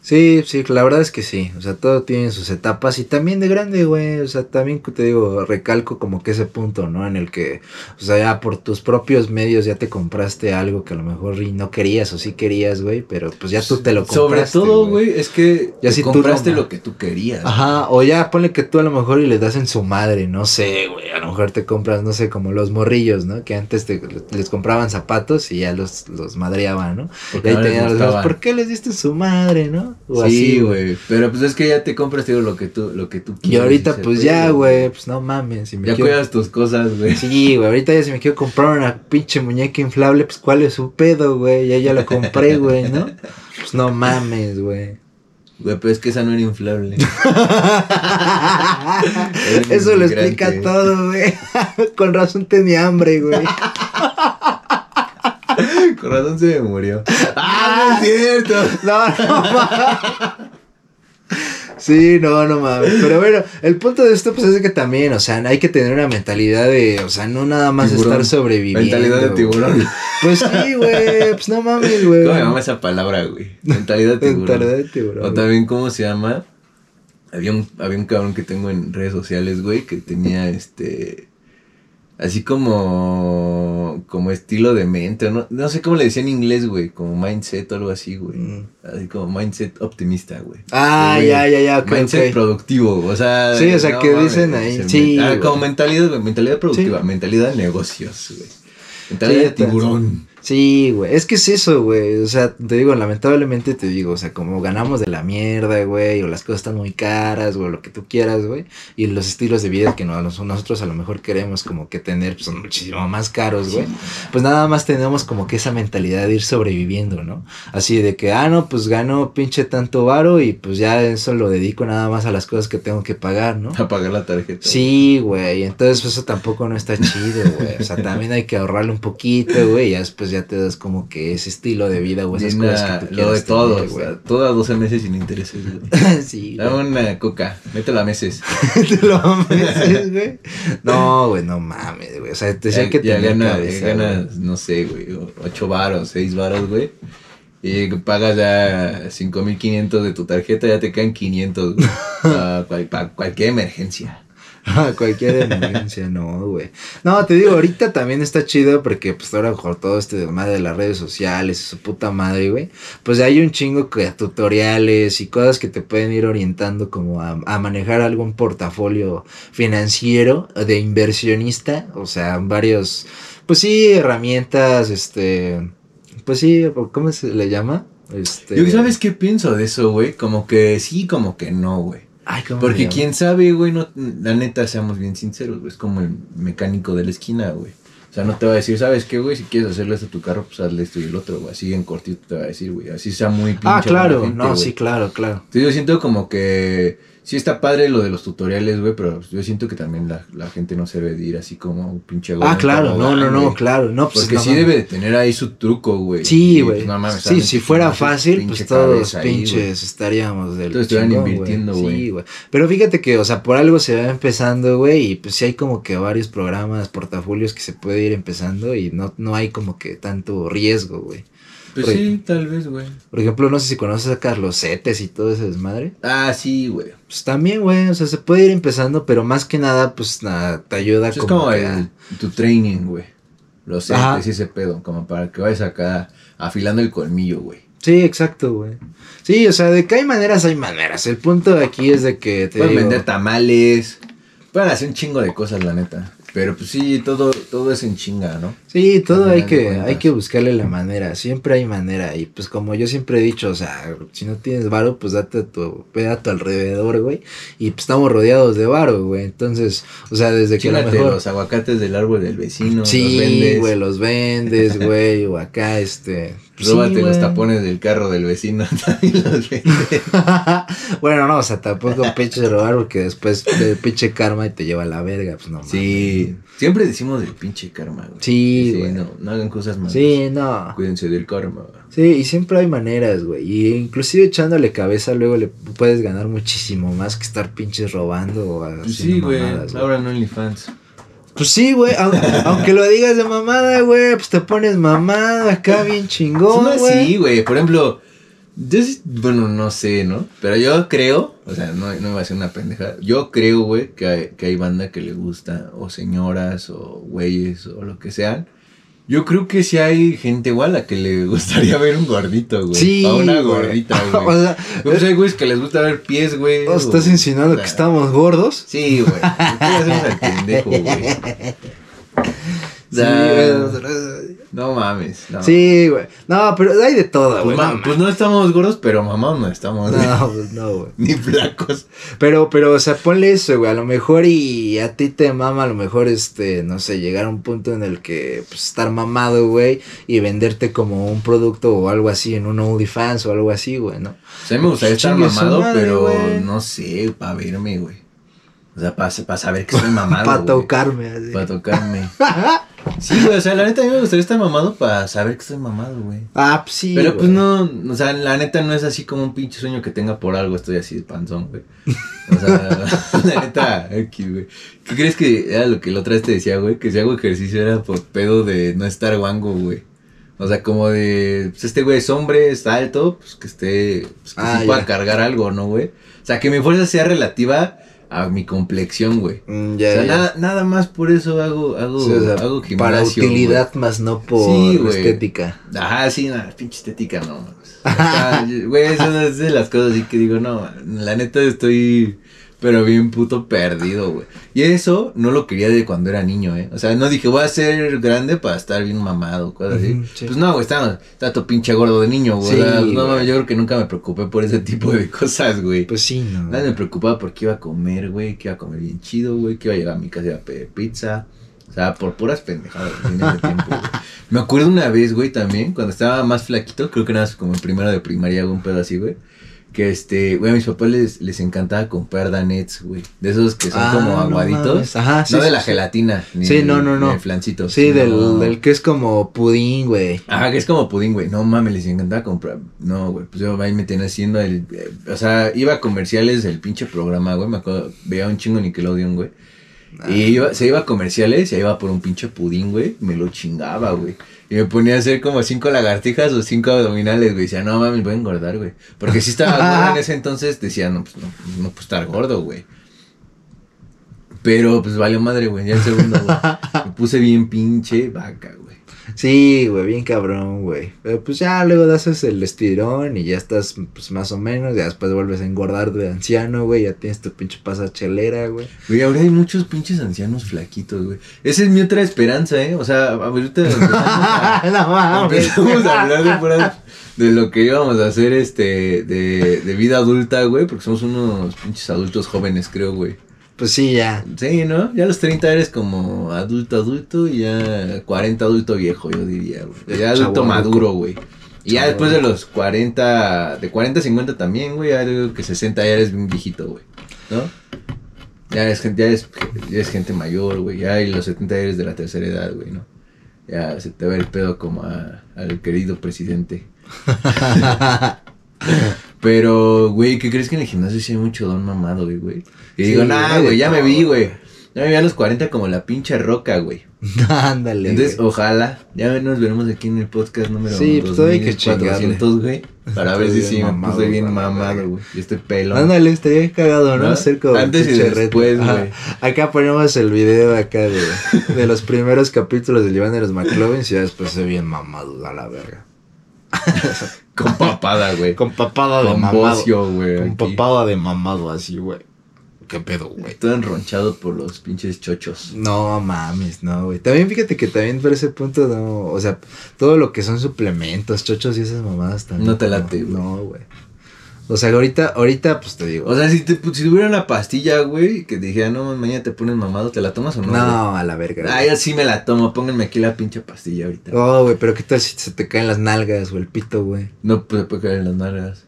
Sí, sí, la verdad es que sí. O sea, todo tiene sus etapas y también de grande, güey. O sea, también te digo, recalco como que ese punto, ¿no? En el que, o sea, ya por tus propios medios ya te compraste algo que a lo mejor no querías o sí querías, güey, pero pues ya tú te lo compraste. Sobre todo, güey, es que ya si compraste lo que tú querías. Ajá, o ya ponle que tú a lo mejor y le das en su madre, no sé, güey. A lo mejor te compras, no sé, como los morrillos, ¿no? Que antes te, les compraban zapatos y ya los, los madreaban, ¿no? y ahí tenían los, ¿por qué les diste su madre, no? Sí, güey. Pero pues es que ya te compras, digo, lo que tú, lo que tú quieres. Y ahorita, pues ya, güey, pues no mames. Si me ya cuidas tus cosas, güey. Sí, güey. Ahorita ya si me quiero comprar una pinche muñeca inflable, pues cuál es su pedo, güey. Ya ya la compré, güey, ¿no? Pues no mames, güey. Güey, pero es que esa no era inflable. Eso lo explica todo, güey. Con razón tenía hambre, güey. Con razón se me murió. ¡Ah, no es cierto! No, no Sí, no, no mames. Pero bueno, el punto de esto, pues es que también, o sea, hay que tener una mentalidad de, o sea, no nada más estar sobreviviendo. Mentalidad de tiburón. Pues sí, güey, pues no mames, güey. ¿Cómo me llama esa palabra, güey? Mentalidad de tiburón. Mentalidad de tiburón. O también, ¿cómo se llama? Había un, había un cabrón que tengo en redes sociales, güey, que tenía este así como como estilo de mente, no, no sé cómo le decía en inglés, güey, como mindset o algo así, güey. Mm. Así como mindset optimista, güey. Ah, ya, ya, ya, Mindset productivo, o sea, Sí, o sea, que dicen ahí, sí. Ah, como mentalidad, mentalidad productiva, mentalidad de negocios, güey. Mentalidad de tiburón. Sí, güey, es que es eso, güey, o sea, te digo, lamentablemente te digo, o sea, como ganamos de la mierda, güey, o las cosas están muy caras, o lo que tú quieras, güey, y los estilos de vida que nosotros a lo mejor queremos como que tener pues, son muchísimo más caros, güey, pues nada más tenemos como que esa mentalidad de ir sobreviviendo, ¿no? Así de que, ah, no, pues gano pinche tanto varo y pues ya eso lo dedico nada más a las cosas que tengo que pagar, ¿no? A pagar la tarjeta. Sí, güey, entonces pues, eso tampoco no está chido, güey, o sea, también hay que ahorrarle un poquito, güey, y ya después ya te das como que ese estilo de vida o esas cosas que tú Lo de todo, güey. Todas 12 meses sin intereses, güey. sí. Dame una coca, mételo a meses. mételo a meses, güey. No, güey, no mames, güey. O sea, te decía que ya gana, ganas, no sé, güey, 8 varos, 6 varos, güey. Y pagas ya 5500 de tu tarjeta, ya te caen 500, güey. para cualquier emergencia. cualquier emergencia, no, güey. No, te digo, ahorita también está chido porque pues ahora con todo este madre de las redes sociales, su puta madre, güey. Pues hay un chingo de tutoriales y cosas que te pueden ir orientando como a, a manejar algún portafolio financiero de inversionista. O sea, varios, pues sí, herramientas, este, pues sí, ¿cómo se le llama? Este... Yo, ¿sabes qué pienso de eso, güey? Como que sí, como que no, güey. Porque quién sabe, güey, no, la neta, seamos bien sinceros, güey, es como el mecánico de la esquina, güey. O sea, no te va a decir, ¿sabes qué, güey? Si quieres hacerle esto a tu carro, pues hazle esto y el otro, güey. Así en cortito te va a decir, güey. Así sea muy pinche. Ah, claro, no, sí, claro, claro. Entonces yo siento como que sí está padre lo de los tutoriales, güey, pero yo siento que también la, la, gente no se debe de ir así como un pinche Ah, claro, no, no, no, claro, no, pues Porque sí debe de tener ahí su truco, güey. Sí, güey. Pues, sí, si fuera fácil, pues todos pinches estaríamos del Todos estuvieran invirtiendo, güey. Sí, güey. Pero fíjate que, o sea, por algo se va empezando, güey, y pues sí hay como que varios programas, portafolios que se puede ir empezando y no, no hay como que tanto riesgo, güey. Pues sí, tal vez, güey. Por ejemplo, no sé si conoces a Carlos Cetes y todo ese desmadre. Ah, sí, güey. Pues también, güey, o sea, se puede ir empezando, pero más que nada, pues nada, te ayuda pues como. Es como tu training, güey. Los Cetes y ese pedo, como para que vayas acá afilando el colmillo, güey. Sí, exacto, güey. Sí, o sea, de que hay maneras, hay maneras. El punto de aquí es de que te. Pueden vender tamales. Pueden hacer un chingo de cosas, la neta. Pero pues sí, todo, todo es en chinga, ¿no? Sí, todo hay que, hay que buscarle la manera, siempre hay manera, y pues como yo siempre he dicho, o sea, si no tienes varo, pues date a tu, ve a tu alrededor, güey, y pues estamos rodeados de varo, güey, entonces, o sea, desde que a lo mejor... los aguacates del árbol del vecino, los Sí, vendes. güey, los vendes, güey, o acá, este... pues, sí, Róbate los güey. tapones del carro del vecino, también los vendes. bueno, no, o sea, tampoco pinche robar porque después el pinche karma y te lleva a la verga, pues no Sí, siempre decimos del pinche karma, güey. Sí, güey. no, no hagan cosas malas. Sí, no. Cuídense del karma. Sí, y siempre hay maneras, güey. Y inclusive echándole cabeza luego le puedes ganar muchísimo más que estar pinches robando o Pues sí, güey. Ahora no OnlyFans. Pues sí, güey. au- Aunque lo digas de mamada, güey, pues te pones mamada acá bien chingón, Son güey. así, güey. Por ejemplo, yo sí- bueno, no sé, ¿no? Pero yo creo, o sea, no, no iba a ser una pendeja. Yo creo, güey, que hay, que hay banda que le gusta, o señoras, o güeyes, o lo que sean. Yo creo que sí hay gente igual a que le gustaría ver un gordito, güey. Sí, A una güey. gordita, o güey. sea, Pues hay güeyes que les gusta ver pies, güey. ¿o ¿estás o- insinuando o que estamos gordos? Sí, güey. ¿Qué hacemos al pendejo, güey? Sí. No mames. No. Sí, güey. No, pero hay de todo, Pues, güey. no, pues no estamos gordos, pero mamá no estamos. güey. no, pues no, güey. Ni flacos. Pero, pero, o sea, ponle eso, güey. A lo mejor y a ti te mama, a lo mejor, este, no sé, llegar a un punto en el que, pues, estar mamado, güey, y venderte como un producto o algo así en un OnlyFans o algo así, güey, ¿no? O sea, a mí me gustaría estar Chingue su mamado, madre, pero no sé, para verme, güey. O sea, para saber que estoy mamado. Para tocarme, así. Para tocarme. Sí, güey, o sea, la neta a mí me gustaría estar mamado para saber que estoy mamado, güey. Ah, pues sí. Pero pues no, o sea, la neta no es así como un pinche sueño que tenga por algo, estoy así de panzón, güey. O sea, la neta, aquí, güey. ¿Qué crees que era lo que la otra vez te decía, güey? Que si hago ejercicio era por pedo de no estar guango, güey. O sea, como de, pues este güey es hombre, está alto, pues que esté, pues que Ah, sí pueda cargar algo, ¿no, güey? O sea, que mi fuerza sea relativa a mi complexión, güey. Mm, O sea, ya. nada, nada más por eso hago, hago, Sí, o sea, hago para gimnasio, utilidad más no por Sí, güey. estética. Ajá, sí, nada, pinche estética, no. mames. Acá, Güey, eso es de las cosas así que digo, no, la neta estoy, pero bien puto perdido, güey. Y eso no lo quería de cuando era niño, ¿eh? O sea, no dije, voy a ser grande para estar bien mamado, cosas así. Sí. Pues no, güey, estaba, estaba todo pinche gordo de niño, güey. Sí, no, güey. yo creo que nunca me preocupé por ese tipo de cosas, güey. Pues sí, no. Nada me preocupaba porque iba a comer, güey, que iba a comer bien chido, güey, que iba a llegar a mi casa y iba a pedir pizza. O sea, por puras pendejadas en ese tiempo, güey. Me acuerdo una vez, güey, también, cuando estaba más flaquito, creo que más como en primero de primaria, un pedo así, güey. Que este, güey, a mis papás les, les encantaba comprar danets, güey. De esos que son Ah, como no aguaditos. mames. Ajá, sí, no de sí, la gelatina. Ni Sí, no, no, no. el flancito. Sí, del, del que es como pudín, güey. Ajá, que es como pudín, güey. No mames, les encantaba comprar. No, güey, pues yo ahí me tenía haciendo el. eh, o sea, iba a comerciales del pinche programa, güey. Me acuerdo, veía un chingo Nickelodeon, güey. Y iba, se iba a comerciales y ahí iba por un pinche pudín, güey. Me lo chingaba, güey. Y me ponía a hacer como cinco lagartijas o cinco abdominales, güey. Decía, no mames, voy a engordar, güey. Porque si estaba gordo en ese entonces, decía, no, pues no, no puedo estar gordo, güey. Pero pues valió madre, güey. Ya el segundo, güey. Me puse bien pinche vaca, güey. Sí, güey, bien cabrón, güey. Pero pues ya luego das el estirón y ya estás, pues más o menos. Ya después vuelves a engordar de anciano, güey. Ya tienes tu pinche pasa chelera, güey. Güey, ahora hay muchos pinches ancianos flaquitos, güey. Esa es mi otra esperanza, ¿eh? O sea, ahorita empezamos a, no mames. empezamos a hablar de, puras- de lo que íbamos a hacer, este, de, de vida adulta, güey, porque somos unos pinches adultos jóvenes, creo, güey. Pues sí, ya. Sí, ¿no? Ya a los 30 eres como adulto, adulto, y ya 40 adulto viejo, yo diría, güey. Ya adulto maduro, güey. Y ya después de los 40, de 40 a 50 también, güey, ya digo que 60 ya eres un viejito, güey. ¿No? Ya es, gente- ya es, ya es gente mayor, güey. Ya y los 70 eres de la tercera edad, güey, ¿no? Ya se te ve el pedo como a- al querido presidente. Pero, güey, ¿qué crees que en el gimnasio sí hay mucho don mamado, güey, güey? Y Sí, digo, nah, güey, ya me vi, güey. Ya me vi a los 40 como la pinche roca, güey. Ándale. Entonces, güey. ojalá, ya nos veremos aquí en el podcast número Sí, pues, todavía que 2400, güey. Para ver si sí me puse bien mamado, güey. Yo estoy pelo. Ándale, estaría cagado, ¿no? ¿No? Hacer como Antes y después, güey. Acá ponemos el video acá de, de los primeros capítulos de Iván de los McLovin y ya después se bien mamado a la verga. Con papada, güey. Con papada de Con mamado. bocio, güey. Con aquí. papada de mamado así, güey. qué pedo, güey. Todo enronchado por los pinches chochos. No mames, no, güey. También fíjate que también por ese punto, no. O sea, todo lo que son suplementos, chochos y esas mamadas también. No te late, güey. No, güey. O sea, ahorita, ahorita, pues te digo. O sea, si, te, si tuviera una pastilla, güey, que te dijera, no, mañana te pones mamado, ¿te la tomas o no? No, a la verga. Ah, yo sí me la tomo, pónganme aquí la pinche pastilla ahorita. Oh, güey, pero ¿qué tal si se te caen las nalgas o el pito, güey? No, pues se puede caer en las nalgas.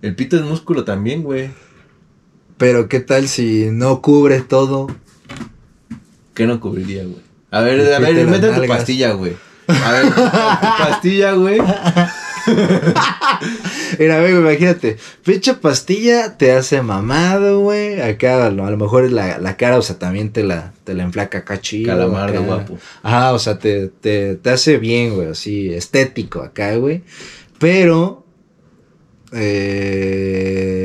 El pito es músculo también, güey. Pero ¿qué tal si no cubre todo? ¿Qué no cubriría, güey? A ver, a ver, mete tu pastilla, güey. A ver, tu pastilla, güey. Mira, güey, imagínate. Pinche pastilla te hace mamado, güey. Acá a lo, a lo mejor la, la, cara, o sea, también te la, te la enflaca acá chido. Calamardo, guapo. Ajá, o sea, te, te, te hace bien, güey, así, estético acá, güey. Pero. Eh,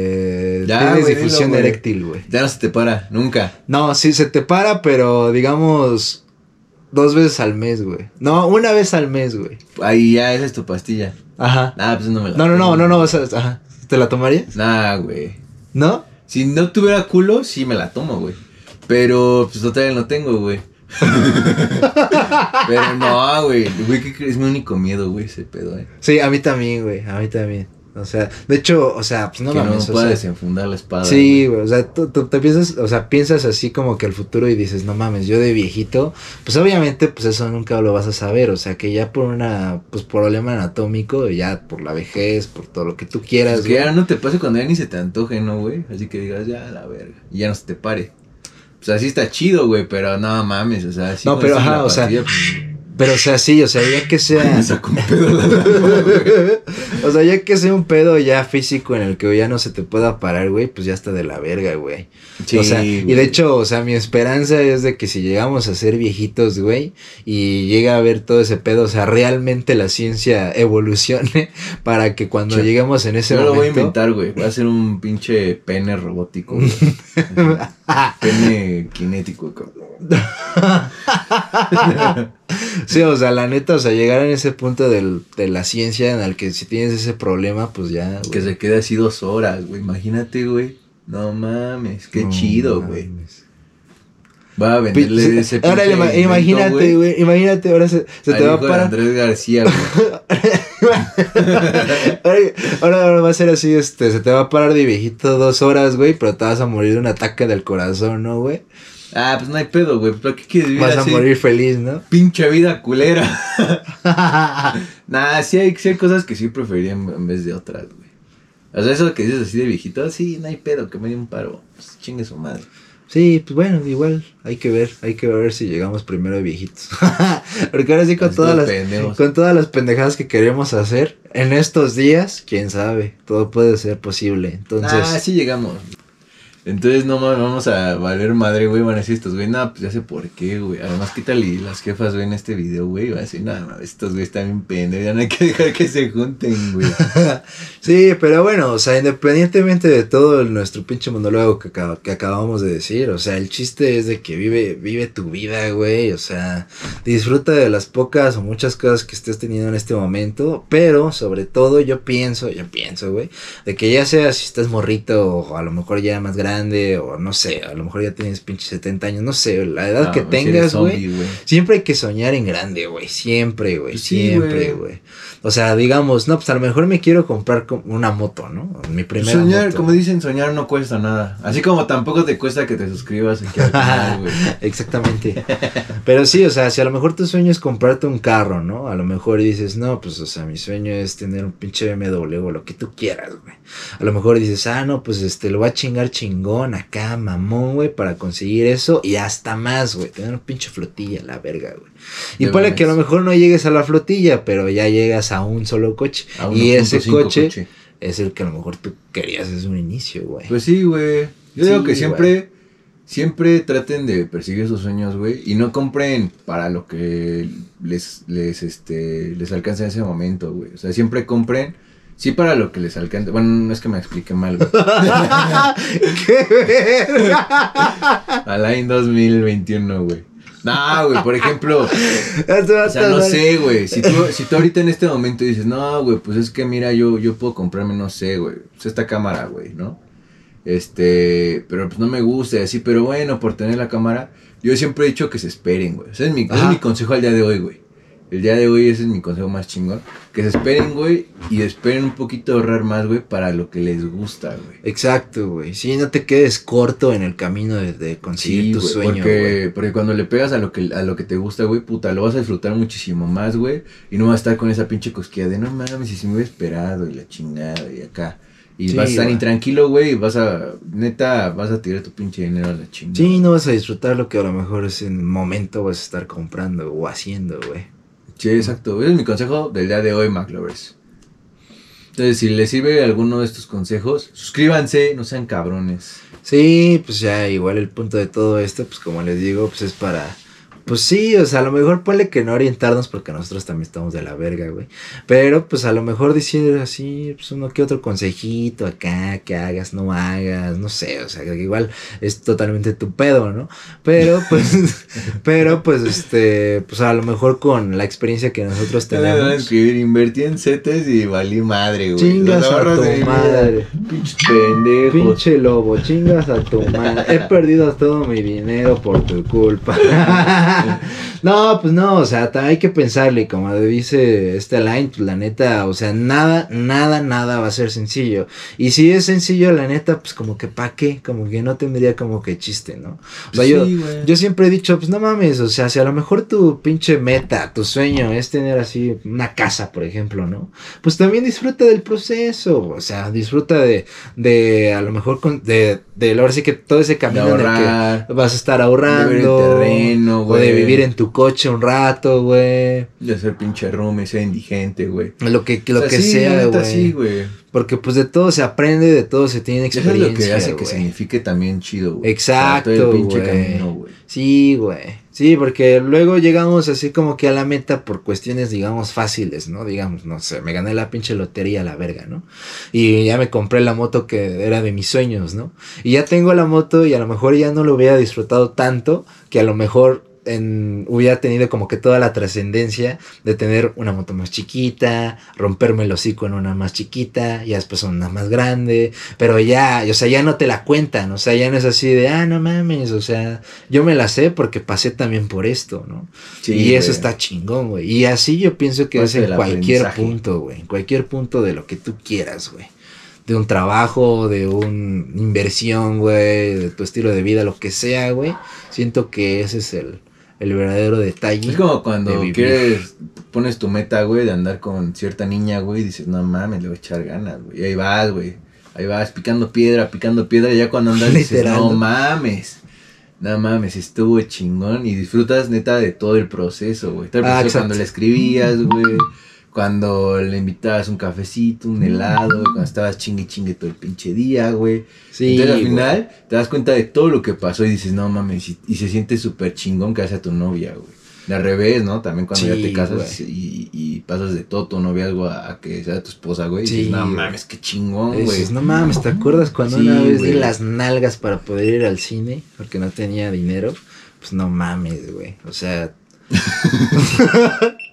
ya, güey, güey. eréctil, güey. Ya no se te para, nunca. No, sí se te para, pero digamos. Dos veces al mes, güey. No, una vez al mes, güey. Ahí ya, esa es tu pastilla. Ajá. Ah, pues no me la No, no, no, no, no, o sea, ajá. ¿Te la tomarías? Nah, güey. ¿No? Si no tuviera culo, sí me la tomo, güey. Pero, pues todavía no tengo, güey. Pero no, güey. Güey, ¿qué crees? Es mi único miedo, güey, ese pedo, eh. Sí, a mí también, güey, a mí también. O sea, de hecho, o sea, pues no que mames, no o pueda sea, desenfundar la espada. Sí, güey, o sea, tú, tú te piensas, o sea, piensas así como que al futuro y dices, no mames, yo de viejito, pues obviamente, pues eso nunca lo vas a saber, o sea, que ya por una, pues problema anatómico, ya por la vejez, por todo lo que tú quieras, Pues que ya no te pase cuando ya ni se te antoje, ¿no, güey? Así que digas, ya, la verga. Y ya no se te pare. Pues así está chido, güey, pero no mames, o sea, sí No, pero ajá, o sea, pastilla, pues, Pero, o sea, sí, o sea, ya que sea... me sacó un pedo la dama, o sea, ya que sea un pedo ya físico en el que ya no se te pueda parar, güey, pues ya está de la verga, güey. Sí, o sea, y de hecho, o sea, mi esperanza es de que si llegamos a ser viejitos, güey, y llega a haber todo ese pedo, o sea, realmente la ciencia evolucione para que cuando lleguemos en ese Yo lo voy a momento... inventar, güey. Voy a hacer un pinche pene robótico, güey. Pene kinético, cabrón. sí, o sea, la neta, o sea, llegar en ese punto del, de la ciencia en el que si tienes ese problema, pues ya... güey. Que se quede así dos horas, güey. Imagínate, güey. No mames, qué No chido, güey. Va a venderle Pi- ese Ahora invento, imagínate, güey, imagínate, ahora se, se te va a parar. Andrés García, güey. ahora- ahora va a ser así, este, se te va a parar de viejito dos horas, güey, pero te vas a morir de un ataque del corazón, ¿no, güey? Ah, pues no hay pedo, güey. ¿Pero qué quieres vivir Vas a morir feliz, ¿no? Pinche vida culera. nah, sí hay, sí hay cosas que sí preferiría en, vez de otras, güey. O sea, eso que dices así de viejito, sí, no hay pedo, que me dé un paro. Pues chingue su madre. Sí, pues bueno, igual hay que ver, hay que ver si llegamos primero de viejitos. Porque ahora sí con todas las pendejos. con todas las pendejadas que queremos hacer en estos días, quién sabe, todo puede ser posible. Entonces, Ah, sí llegamos. Entonces no mames, vamos a valer madre, güey. Van a decir estos, güey, no, pues ya sé por qué, güey. Además, ¿qué tal y las jefas ven este video, güey? Van a decir, no, estos güey están bien pendejos, ya no hay que dejar que se junten, güey. Sí, pero bueno, o sea, independientemente de todo nuestro pinche monólogo que, acab- que acabamos de decir, o sea, el chiste es de que vive, vive tu vida, güey, o sea, disfruta de las pocas o muchas cosas que estés teniendo en este momento, pero sobre todo yo pienso, yo pienso, güey, de que ya sea si estás morrito o a lo mejor ya más grande o no sé, a lo mejor ya tienes pinche 70 años, no sé, la edad No, que tengas, güey. güey. Siempre hay que soñar en grande, güey. Siempre, güey. Pues sí, siempre, güey. güey. O sea, digamos, no, pues a lo mejor me quiero comprar co- una moto, ¿no? Mi primera Soñar, moto. como dicen, soñar no cuesta nada. Así como tampoco te cuesta que te suscribas aquí al canal, güey. Exactamente. Pero sí, o sea, si a lo mejor tu sueño es comprarte un carro, ¿no? A lo mejor dices, no, pues, o sea, mi sueño es tener un pinche BMW o lo que tú quieras, güey. A lo mejor dices, ah, no, pues, este, lo voy a chingar chingón acá, mamón, güey, para conseguir eso y hasta más, güey. Tener un pinche flotilla, la verga, güey. Y puede que a lo mejor no llegues a la flotilla, pero ya llegas a un solo coche. A y ese 1.5 coche, es el que a lo mejor tú querías desde un inicio, güey. Pues sí, güey. Yo digo que siempre, siempre traten de perseguir sus sueños, güey. Y no compren para lo que les, les, este, les alcance en ese momento, güey. O sea, siempre compren, sí para lo que les alcance. Bueno, no es que me explique mal, güey. ¡Qué verga! Alain 2021, güey. No, güey, por ejemplo, o sea, no sé, güey. Si tú, si tú ahorita en este momento dices, no, güey, pues es que mira, yo, yo puedo comprarme, no sé, güey, pues esta cámara, güey, ¿no? Este, pero pues no me gusta y así, pero bueno, por tener la cámara, yo siempre he dicho que se esperen, güey. Ese es mi, ese es mi consejo al día de hoy, güey. El día de hoy ese es mi consejo más chingón. Que se esperen, güey, y esperen un poquito ahorrar más, güey, para lo que les gusta, güey. Exacto, güey. Sí, no te quedes corto en el camino de, de conseguir Sí, tu güey, sueño, porque, güey. porque cuando le pegas a lo que a lo que te gusta, güey, puta, lo vas a disfrutar muchísimo más, güey, y no vas a estar con esa pinche cosquilla de no mames, y si me hubiera esperado y la chingada y acá. Y Sí, vas a estar intranquilo, güey, y vas a neta vas a tirar tu pinche dinero a la chingada. Sí, no vas a disfrutar lo que a lo mejor es en el momento vas a estar comprando o haciendo, güey. Sí, exacto. Ese es mi consejo del día de hoy, McLovers. Entonces, si les sirve alguno de estos consejos, suscríbanse, no sean cabrones. Sí, pues ya igual el punto de todo esto, pues como les digo, pues es para... Pues sí, o sea, a lo mejor ponle que no orientarnos porque nosotros también estamos de la verga, güey. Pero pues a lo mejor decir así, pues uno que otro consejito acá, que hagas, no hagas, no sé, o sea, que igual es totalmente tu pedo, ¿no? Pero pues, pero pues este, pues a lo mejor con la experiencia que nosotros Te van a tenemos. escribir, invertí en CETES y valí madre, güey. Chingas a tu de madre. Pinches pendejos. Pinche lobo, chingas a tu madre. He perdido todo mi dinero por tu culpa. @웃 no, pues no, o sea, hay que pensarle, como dice este line, pues la neta, o sea, nada, nada, nada va a ser sencillo. Y si es sencillo, la neta, pues como que pa' qué, como que no tendría como que chiste, ¿no? O sea, yo, Sí, güey. yo siempre he dicho, pues no mames, o sea, si a lo mejor tu pinche meta, tu sueño es tener así una casa, por ejemplo, ¿no? Pues también disfruta del proceso, o sea, disfruta de, de a lo mejor, con, de, de ahora sí que todo ese camino en el que vas a estar de ahorrando. ver el terreno, o de vivir en tu coche un rato, güey. De ser pinche roomie, ser indigente, güey. Lo que, lo O sea, que sí, sea, güey. sí. Porque pues de todo se aprende, de todo se tiene Eso es experiencia. lo que hace que signifique también chido, güey. Exacto, O sea, güey. Sí, güey. Sí, porque luego llegamos así como que a la meta por cuestiones, digamos, fáciles, ¿no? Digamos, no sé, me gané la pinche lotería a la verga, ¿no? Y ya me compré la moto que era de mis sueños, ¿no? Y ya tengo la moto y a lo mejor ya no lo hubiera disfrutado tanto que a lo mejor en, hubiera tenido como que toda la trascendencia de tener una moto más chiquita, romperme el hocico en una más chiquita, ya después una más grande, pero ya, o sea, ya no te la cuentan, o sea, ya no es así de, ah, no mames, o sea, yo me la sé porque pasé también por esto, ¿no? Sí, y eso güey. está chingón, güey. Y así yo pienso que Parte es en cualquier punto, güey, en cualquier punto de lo que tú quieras, güey. De un trabajo, de una inversión, güey, de tu estilo de vida, lo que sea, güey. Siento que ese es el, el verdadero detalle. Es como cuando quieres, pones tu meta, güey, de andar con cierta niña, güey, y dices, no mames, le voy a echar ganas, güey. Y ahí vas, güey. Ahí vas picando piedra, picando piedra, y ya cuando andas dices, no mames. No mames, estuvo chingón y disfrutas neta de todo el proceso, güey. Todo el Ah, cuando le escribías, güey. Cuando le invitabas un cafecito, un helado, cuando estabas chingue chingue todo el pinche día, güey. Sí, Entonces al güey. final te das cuenta de todo lo que pasó y dices, no mames, y, y se siente súper chingón que hace a tu novia, güey. De al revés, ¿no? También cuando ya te casas y, y pasas de todo tu noviazgo a, a que sea tu esposa, güey. Sí, dices, no mames, qué chingón, güey. No mames, ¿te acuerdas cuando Sí, una vez güey. di las nalgas para poder ir al cine? Porque no tenía dinero. Pues no mames, güey. O sea.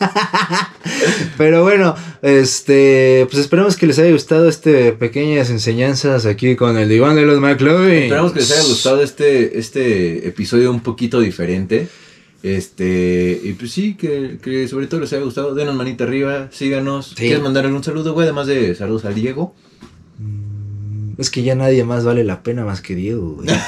Pero bueno, este, pues esperemos que les haya gustado este pequeñas enseñanzas aquí con el diván de los McLovin. Esperamos que les haya gustado este, este episodio un poquito diferente. Este, y pues sí, que, que sobre todo les haya gustado. Denos manita arriba, síganos. Sí. ¿Quieres mandar algún saludo, güey? Además de saludos al Diego. Es que ya nadie más vale la pena más que Diego, güey.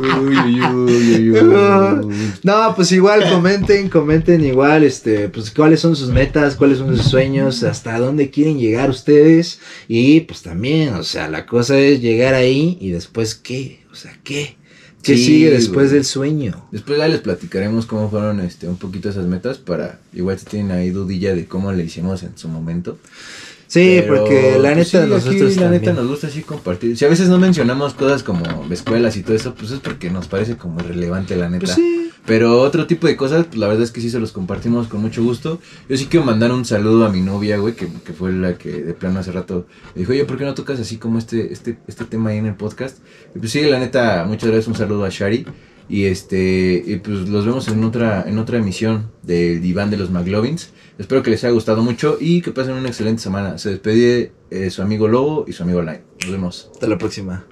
Uy, uy, uy, uy. No, pues igual comenten, comenten igual, este, pues cuáles son sus metas, cuáles son sus sueños, hasta dónde quieren llegar ustedes y pues también, o sea, la cosa es llegar ahí y después qué, o sea, qué, qué Sí, sigue después del sueño. Después ya les platicaremos cómo fueron este un poquito esas metas para igual si tienen ahí dudilla de cómo le hicimos en su momento. Sí, Pero, porque la pues, neta sí, nosotros la también. neta nos gusta así compartir. Si a veces no mencionamos cosas como escuelas y todo eso, pues es porque nos parece como irrelevante la neta. Pues sí. Pero otro tipo de cosas, pues la verdad es que sí se los compartimos con mucho gusto. Yo sí quiero mandar un saludo a mi novia, güey, que, que fue la que de plano hace rato me dijo, oye, ¿por qué no tocas así como este, este, este tema ahí en el podcast? Y pues sí, la neta, muchas gracias, un saludo a Shari. Y este, y pues los vemos en otra, en otra emisión del Diván de los McLovins. Espero que les haya gustado mucho y que pasen una excelente semana. Se despide eh, su amigo Lobo y su amigo Line. Nos vemos. Hasta la próxima.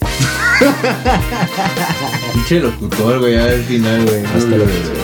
Pinche locutor, güey, al final, güey. Hasta la próxima.